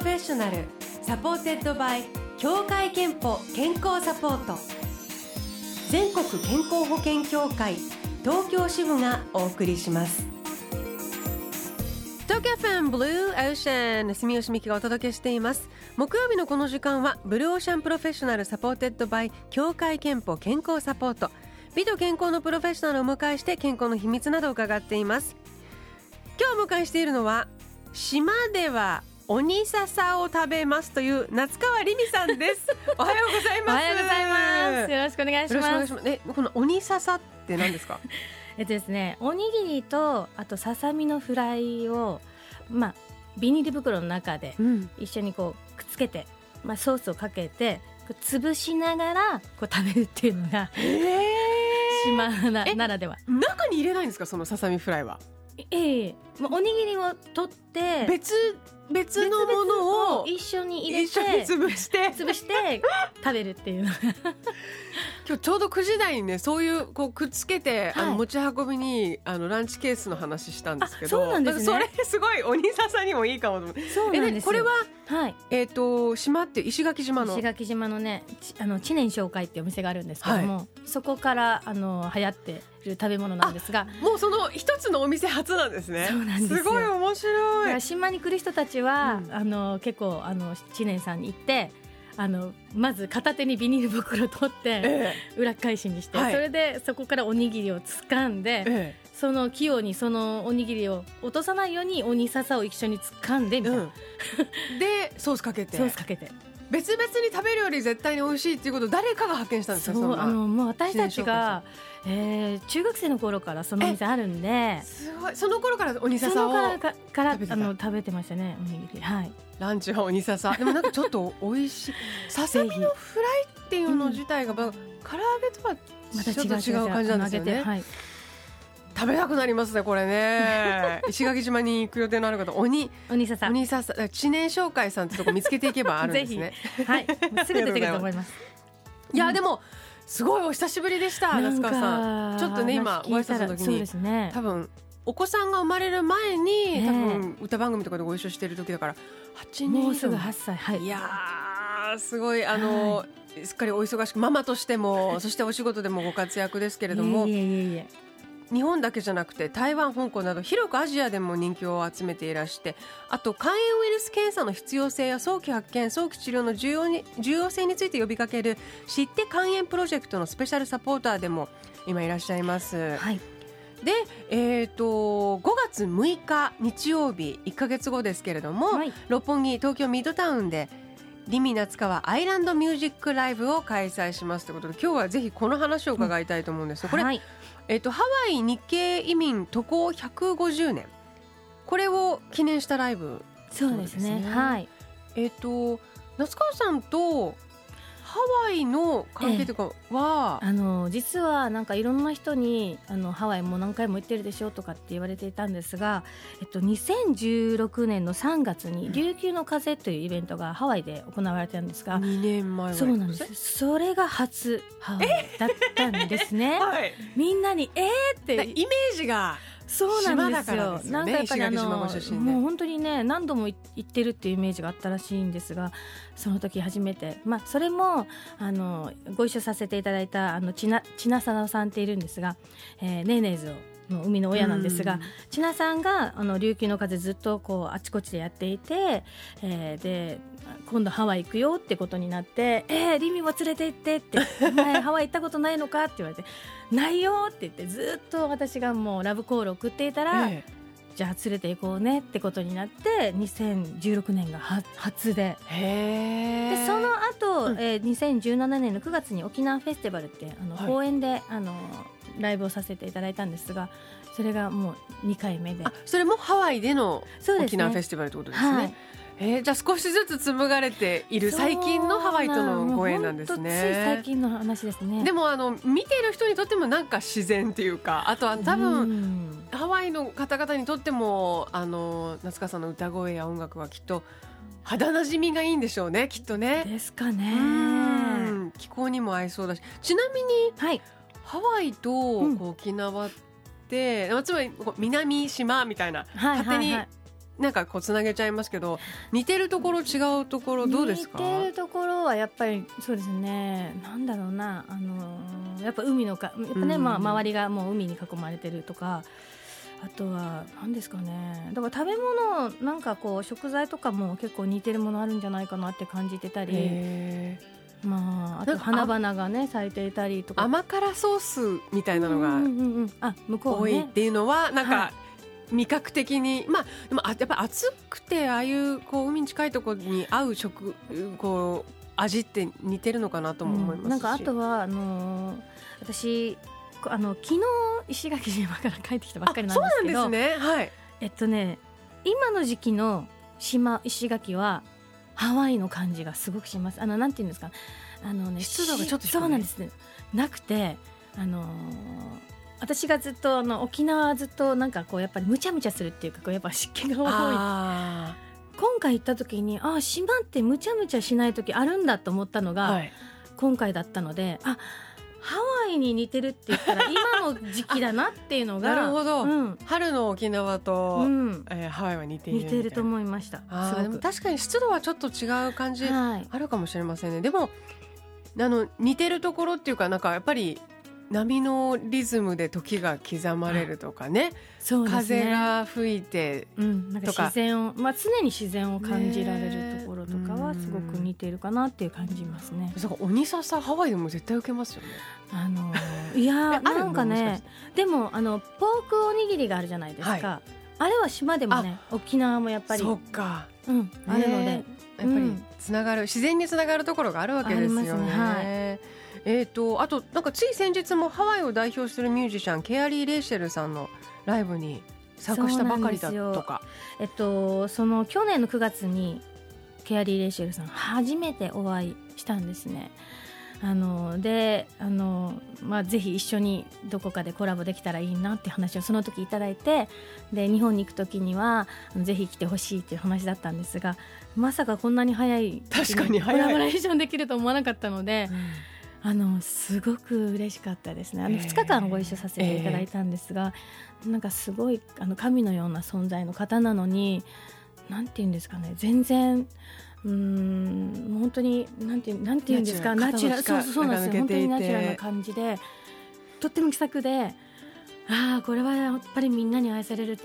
プロフェッショナル supported by 協会けんぽ健康サポート。全国健康保険協会東京支部がお送りします。東京 FMブルーオーシャン住吉美紀がお届けしています。木曜日のこの時間はブルーオーシャンプロフェッショナル supported by 協会けんぽ健康サポート。美と健康のプロフェッショナルをお迎えして健康の秘密などを伺っています。今日お迎えしているのは島では鬼笹を食べますという夏川りみさんです。おはようございます。おはようございます。よろしくお願いします。えこの鬼笹って何ですか？えっとですねおにぎりとあとささみのフライをまあビニール袋の中で一緒にこうくっつけて、まあ、ソースをかけて潰しながらこう食べるっていうのが、えー、島なならでは。中に入れないんですか？そのささみフライは。ええまあ、おにぎりを取って別別のものを一緒に入れて潰して。潰して食べるっていう。の 今日ちょうど9時台にねそういうこうくっつけて、はい、あの持ち運びにあのランチケースの話したんですけど。そうなんです、ね、それすごい鬼笹にもいいかもそうなんですこれは、はい、えっ、ー、と島って石垣島の？石垣島のねあの知念紹介っていうお店があるんですけども、はい、そこからあの流行ってる食べ物なんですが。もうその一つのお店初なんですね。そうなんですすごい面白い。島に来る人たちは、うん、あの結構あの知念さんに行ってあのまず片手にビニール袋取って、裏返しにして、それでそこからおにぎりを掴んで、その器用にそのおにぎりを落とさないように鬼笹を一緒に掴んでみたいな、うん、でソースかけて。ソースかけて別々に食べるより絶対に美味しいっていうことを誰かが発見したんですかそうあのもう私たちが、えー、中学生の頃からその店あるんですごい。その頃から鬼笹をからからあの食べてましたねおにぎり。はい。ランチは鬼笹 でもなんかちょっと美味しい。ささみのフライっていうの自体が、まあ、唐揚げとはちょっと違う感じなんですよね、はい食べたくなりますねこれね。石垣島に行く予定のある方鬼。鬼笹鬼笹知念紹介さんってとこ見つけていけばあるんですね。はい。すぐ出てくると思います。いやでもすごいお久しぶりでした夏川さん。ちょっとね今ご挨拶の時に、ね、多分お子さんが生まれる前に、多分歌番組とかでご一緒してる時だから8年もうすぐ8歳。はい。いやすごいあの、はい、すっかりお忙しくママとしてもそしてお仕事でもご活躍ですけれども。いえいえいえ日本だけじゃなくて台湾、香港など広くアジアでも人気を集めていらしてあと肝炎ウイルス検査の必要性や早期発見早期治療の重要に重要性について呼びかける知って肝炎プロジェクトのスペシャルサポーターでも今いらっしゃいます。はいで、えーと、5月6日日曜日1か月後ですけれども、はい、六本木東京ミッドタウンでリミ夏川アイランドミュージックライブを開催しますということで今日はぜひこの話を伺いたいと思うんです、うん、これ、はい、えっと、ハワイ日系移民渡航150年。これを記念したライブ、ね、そうですね。はい。えっと夏川さんとハワイの関係とかは、ええ、あの実はなんかいろんな人にあのハワイも何回も行ってるでしょとかって言われていたんですが、えっと、2016年の3月に琉球の風というイベントがハワイで行われてたんですが2年前そうなんです。それが初ハワイだったんですね、はい、みんなにえーって。イメージがそうなんですよ。すね、なんかやっぱりあのもう本当にね何度も行ってるっていうイメージがあったらしいんですが、その時初めて、まあそれもあのご一緒させていただいたあのちなちなさなさんっているんですが、えー、ネーネーズをの生みの親なんですが、千奈さんがあの琉球の風ずっとこうあちこちでやっていて、えー、で今度ハワイ行くよってことになって「えー、リミも連れて行って」って「お前 ハワイ行ったことないのか?」って言われて「ないよ」って言ってずっと私がもうラブコール送っていたら、ええ。じゃあ連れて行こうねってことになって2016年が初で。でその後、うん、えー、2017年の9月に沖縄フェスティバルってあの、はい、公演であのライブをさせていただいたんですがそれがもう2回目でそれもハワイでの沖縄フェスティバルってことですね。はいえー、じゃあ少しずつ紡がれている最近のハワイとのご縁なんですね。最近の話ですね。でもあの見ている人にとってもなんか自然っていうか、あとは多分ハワイの方々にとってもあの夏川さんの歌声や音楽はきっと肌なじみがいいんでしょうね、きっとね。ですかね。気候にも合いそうだし、ちなみに、はい、ハワイと沖縄って、うん、つまり南島みたいな、はい、勝手になんかこうつなげちゃいますけど似てるところ違うところどうですか？似てるところはやっぱりそうですね。なんだろうな。あのーやっぱ海のかやっぱね、うん。まあ、周りがもう海に囲まれてるとかあとは何ですかね。だから食べ物なんかこう食材とかも結構似てるものあるんじゃないかなって感じてたり、まあ、あと花々がね咲いていたりとか。甘辛ソースみたいなのが多いっていうのはなんはか味覚的にまあでもあやっぱ暑くてああいうこう海に近いところに合う食こう味って似てるのかなとも思いますし、うん。なんかあとはあのー私こあの昨日石垣島から帰ってきたばっかりなんそうですけど。なんですね。はい。えっとね今の時期の島石垣はハワイの感じがすごくします。あのなんていうんですか？あのね湿度がちょっとそうなんです。ねなくてあのー私がずっとあの沖縄はずっとなんかこうやっぱりむちゃむちゃするっていうかこうやっぱ湿気が多い。あ今回行った時にあ島ってむちゃむちゃしない時あるんだと思ったのが、ーはい。今回だったのであハワイに似てるって言ったら今の時期だなっていうのが なるほど。うん。春の沖縄と、うん、えーハワイは似ている似てるとみ思いました。あーでも確かに湿度はちょっと違う感じはい。あるかもしれませんね。でもあの似てるところっていうかなんかやっぱり波のリズムで時が刻まれるとかね。ね。風が吹いてうん、なんかとか自然を、まあ、常に自然を感じられるところ。とかすごく似てるかなっていう感じますね。だから鬼笹ハワイでも絶対受けますよね。あのー いやえーあるなんかねでもあのポークおにぎりがあるじゃないですか、はあれは島でもね沖縄もやっぱり、そっか。うん、あるので、ねやっぱりうん。つながる、自然につながるところがあるわけですよね。ありますねはい。えー、とあとなんかつい先日もハワイを代表するミュージシャンケアリー・レイシェルさんのライブに参加したばかりだとか。えっと、その去年の9月にケアリー・レイシェルさん初めてお会いしたんですね。あのであの、まあ、ぜひ一緒にどこかでコラボできたらいいなって話をその時いただいてで日本に行く時にはぜひ来てほしいっていう話だったんですがまさかこんなに早い確かに早い。コラボレーションできると思わなかったので、あのすごく嬉しかったですね。あのえー。2日間ご一緒させていただいたんですが、なんかすごいあの神のような存在の方なのになんて言うんですかね。全然うーんもう本当になんてなんて言うんですか？ナナチュラルそうそうそうなんですよ。本当にナチュラルな感じでとっても気さくでああこれはやっぱりみんなに愛されるっ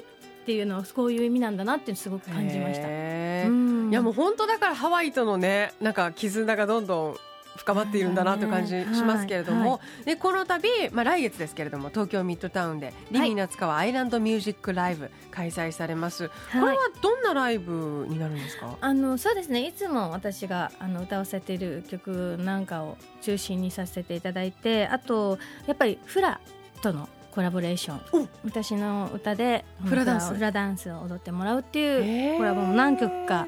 ていうのはこういう意味なんだなってすごく感じました。いやもう本当だからハワイとのねなんか絆がどんどん深まっているんだなという感じしますけれども、はでこの度、まあ、来月ですけれども東京ミッドタウンでリミー夏川アイランドミュージックライブ開催されます、これはどんなライブになるんですか、あのそうですね。いつも私があの歌わせている曲なんかを中心にさせていただいてあとやっぱりフラとのコラボレーション。私の歌でフラダンス。フラダンスを踊ってもらうっていうコラボも何曲か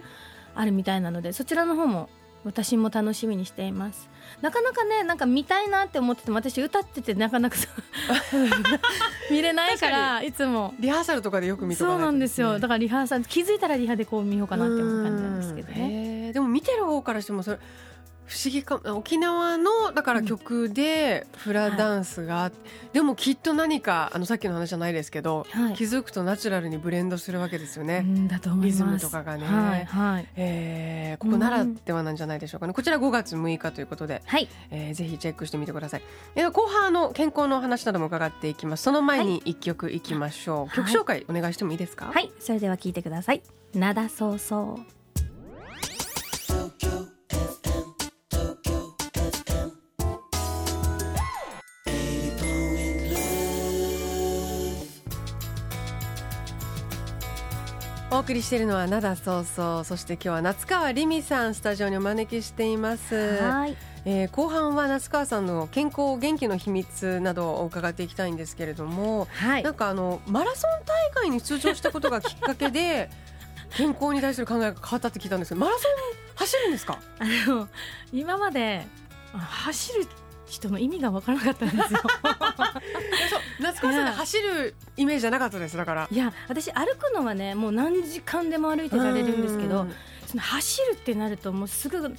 あるみたいなのでそちらの方も私も楽しみにしています。なかなかねなんか見たいなって思ってても私歌っててなかなか 見れないからいつも。リハーサルとかでよく見とかそうなんですよ。だかからリハーサル気づいたらリハでこう見ようかなって思う感じなんですけどね。でも見てる方からしてもそれ不思議か沖縄のだから曲でフラダンスがあって、でもきっと何かあのさっきの話じゃないですけど、はい。気づくとナチュラルにブレンドするわけですよね。リズムとかがね。はいはい。えーここならではなんじゃないでしょうかね、こちら5月6日ということで、はい。えーぜひチェックしてみてください。えー後半あの健康の話なども伺っていきます。その前に一曲いきましょう、い。曲紹介お願いしてもいいですか？はい。それでは聞いてください。灘そうそうお送りしているのは灘そうそうそして今日は夏川りみさんスタジオにお招きしています、はい。えー後半は夏川さんの健康元気の秘密などを伺っていきたいんですけれども、はい。なんかあのマラソン大会に出場したことがきっかけで 健康に対する考えが変わったって聞いたんですけどマラソン走るんですか？あの今まであ走る人の意味が分からなかったんですよ。夏川さんが走るイメージじゃなかったですだから。いや私歩くのはねもう何時間でも歩いてられるんですけどその走るってなるともうすぐ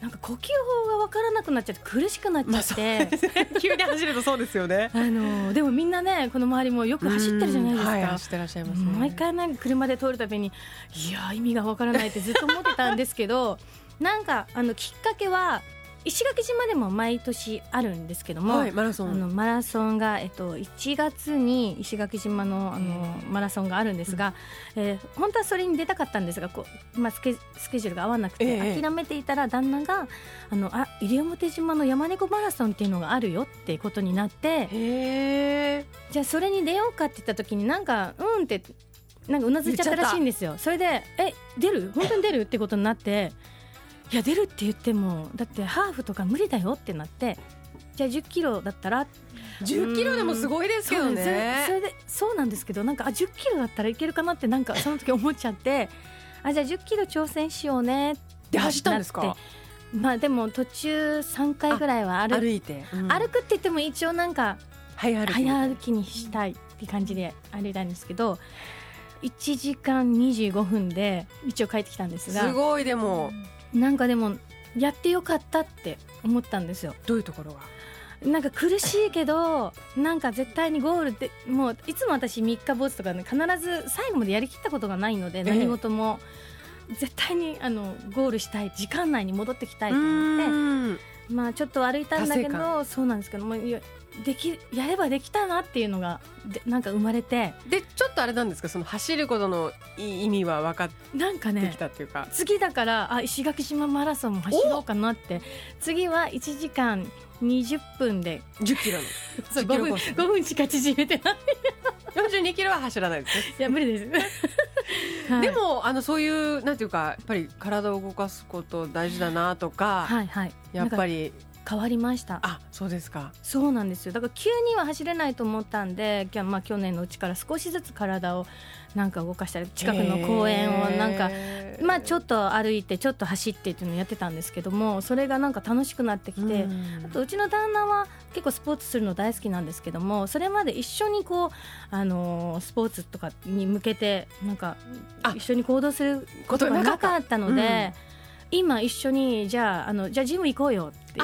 なんか呼吸法が分からなくなっちゃって苦しくなっちゃって、まあね、急に走るとそうですよね。あのでもみんなねこの周りもよく走ってるじゃないですか、はい、走ってらっしゃいます、ね、毎回なんか車で通るたびにいや意味が分からないってずっと思ってたんですけどなんかあのきっかけは石垣島でも毎年あるんですけども、はい、マラソン。あのマラソンが、えっと、1月に石垣島のあのマラソンがあるんですが、うん、えー、本当はそれに出たかったんですがこう、まあ、スケスケジュールが合わなくて、えー、諦めていたら旦那があのあ西表島の山猫マラソンっていうのがあるよっていうことになってじゃあそれに出ようかって言った時になんかうんってなんかうなずいちゃったらしいんですよ。それでえ出る？本当に出る？ってことになっていや出るって言ってもだってハーフとか無理だよってなってじゃあ1 0キロだったら？10キロでもすごいですけどね。それでそうなんですけどなんかあ10キロだったらいけるかなってなんかその時思っちゃってあじゃあ10キロ挑戦しようねって走ったんですか？まあでも途中3回ぐらいは歩歩いて、うん、歩くって言っても一応なんか早歩きにしたいって感じで歩いたんですけど1時間25分で一応帰ってきたんですが。すごいでも、なんかでもやってよかったって思ったんですよ。どういうところが？なんか苦しいけどなんか絶対にゴールでもういつも私三日坊主とかね必ず最後までやりきったことがないので何事も、絶対にあのゴールしたい時間内に戻ってきたいと思って。まあちょっと歩いたんだけどそうなんですけどもできやればできたなっていうのがでなんか生まれて。でちょっとあれなんですか？その走ることの意味は分かってなんかねきたっていうか。次だからあ石垣島マラソンも走ろうかなって。次は1時間20分で。10キロの。そう 5, 分。5分しか縮めてない。42キロは走らないですいや無理です。はい、でもあのそういうなんていうかやっぱり体を動かすこと大事だなとか、はいはい、やっぱり変わりました。あそうですか。そうなんですよ。だから急には走れないと思ったんで、まあ、去年のうちから少しずつ体をなんか動かしたり近くの公園をなんか、まあ、ちょっと歩いてちょっと走ってっていうのをやってたんですけどもそれがなんか楽しくなってきて、あとうちの旦那は結構スポーツするの大好きなんですけどもそれまで一緒にこう、あのー、スポーツとかに向けてなんか一緒に行動することがなかったので。今一緒にじゃああのじゃあジム行こうよって。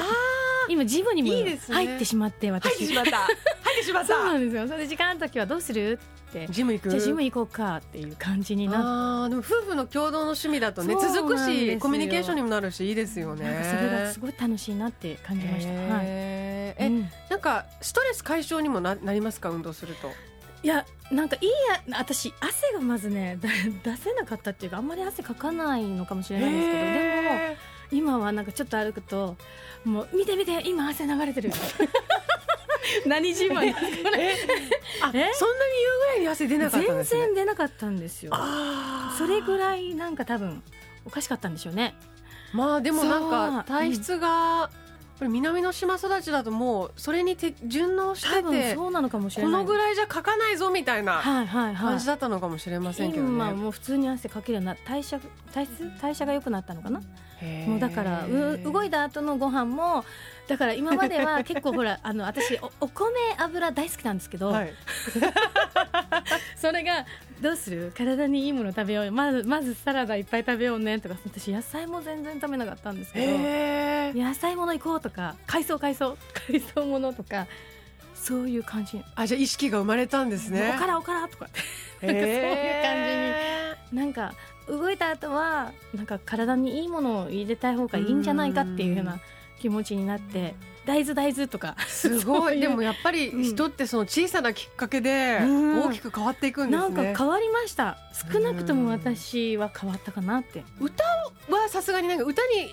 今ジムにも入ってしまって私。入ってしまった。入ってしまった。そうなんですよ。それで時間ある時はどうするって。ジム行く？じゃあジム行こうかっていう感じになってでも夫婦の共同の趣味だとね続くしコミュニケーションにもなるしいいですよね。それがすごい楽しいなって感じました、はい、え、うん、なんかストレス解消にもななりますか？運動するといやなんかいいや私汗がまずね出せなかったっていうかあんまり汗かかないのかもしれないんですけどでも今はなんかちょっと歩くともう見て見て今汗流れてる。何自慢ですこれ。あそんなに言うぐらいに汗出なかったんです、ね、全然出なかったんですよ。それぐらいなんか多分おかしかったんでしょうね。まあでもなんか体質が、これ南の島育ちだともうそれにて順応しててそうなのかもしれない。このぐらいじゃ書かないぞみたいな感じだったのかもしれませんけどね、今もう普通に汗かけるような代謝体質代謝が良くなったのかな？もうだからう動いた後のご飯もだから今までは 結構ほらあの私おお米油大好きなんですけど、はい、それがどうする？体にいいもの食べようまずまずサラダいっぱい食べようねとか私野菜も全然食べなかったんですけど野菜もの行こうとか海藻海藻 海藻ものとかそういう感じ。あじゃあ意識が生まれたんですね。おからおからとかなんかそういう感じに。なんか動いた後はなんか体にいいものを入れたい方がいいんじゃないかっていうような気持ちになって大豆大豆とか。すごい。でもやっぱり人ってその小さなきっかけで大きく変わっていくんですね、なんか変わりました。少なくとも私は変わったかなって。歌はさすがになんか歌に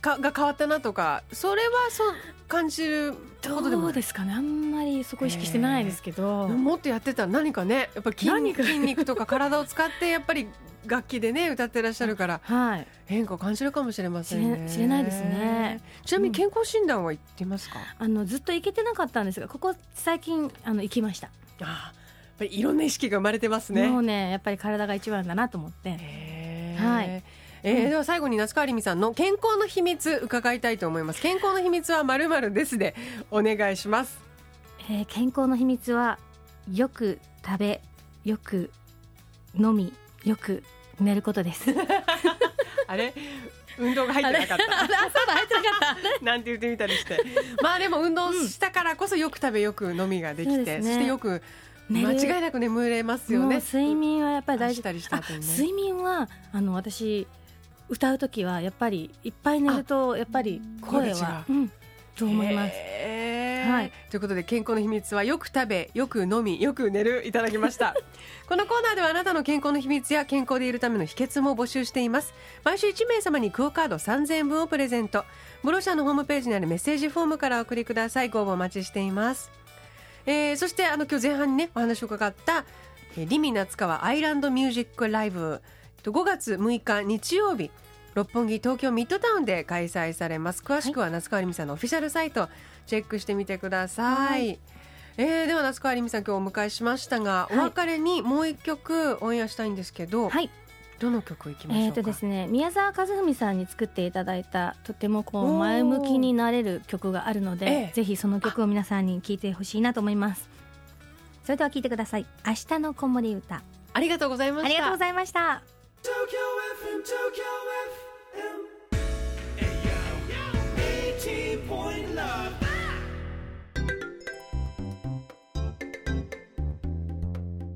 かが変わったなとかそれはそう感じることでもどうですかね。あんまりそこ意識してないですけど、もっとやってた。ら何かね。やっぱり筋筋肉とか体を使ってやっぱり楽器でね歌ってらっしゃるから、はい、変化を感じるかもしれませんね。知れないですね。ちなみに健康診断は行ってますか？あのずっと行けてなかったんですが、ここ最近あの行きました。あやっぱりいろんな意識が生まれてますね。もうねやっぱり体が一番だなと思って。はい。えー、では最後に夏川りみさんの健康の秘密伺いたいと思います健康の秘密はまるまるですでお願いします、えー、健康の秘密はよく食べよく飲みよく寝ることです。あれ？運動が入ってなかった。あ そうだ入ってなかった。なんて言ってみたりして。まあでも運動したからこそよく食べよく飲みができて、うんそしてよく間違いなく眠れますよね。睡眠はやっぱり大事。たりした後に、ね、睡眠はあの私歌う時はやっぱりいっぱい寝るとやっぱり声は、うん、と思います。はい、ということで健康の秘密はよく食べよく飲みよく寝るいただきました。このコーナーではあなたの健康の秘密や健康でいるための秘訣も募集しています。毎週1名様にクオカード3000円分をプレゼント。ブロシャーのホームページにあるメッセージフォームからお送りください。ご応募お待ちしています。えー、そしてあの今日前半にねお話を伺った、えー、リミ夏川アイランドミュージックライブ。5月6日日曜日六本木東京ミッドタウンで開催されます。詳しくは夏川りみさんのオフィシャルサイトチェックしてみてください、はい、えー、では夏川りみさん今日お迎えしましたが、はい、お別れにもう一曲オンエアしたいんですけど、はい、どの曲いきましょうえっ、とですね宮沢和文さんに作っていただいたとてもこう前向きになれる曲があるので、ええ、ぜひその曲を皆さんに聴いてほしいなと思います。それでは聴いてください。明日の子守歌。ありがとうございました。ありがとうございました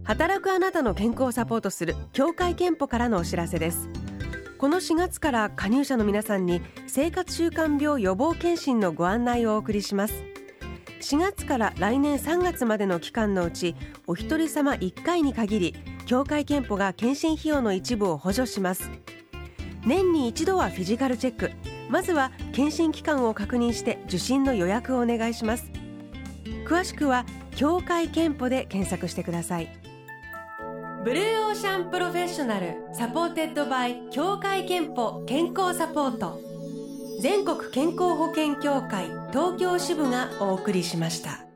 働くあなたの健康をサポートする協会憲法からのお知らせです。この4月から加入者の皆さんに生活習慣病予防検診のご案内をお送りします。4月から来年3月までの期間のうちお一人様1回に限り協会けんぽが健診費用の一部を補助します。年に一度はフィジカルチェック。まずは健診機関を確認して受診の予約をお願いします。詳しくは協会けんぽで検索してください。ブルーオーシャンプロフェッショナル supported by 協会けんぽ健康サポート。全国健康保険協会東京支部がお送りしました。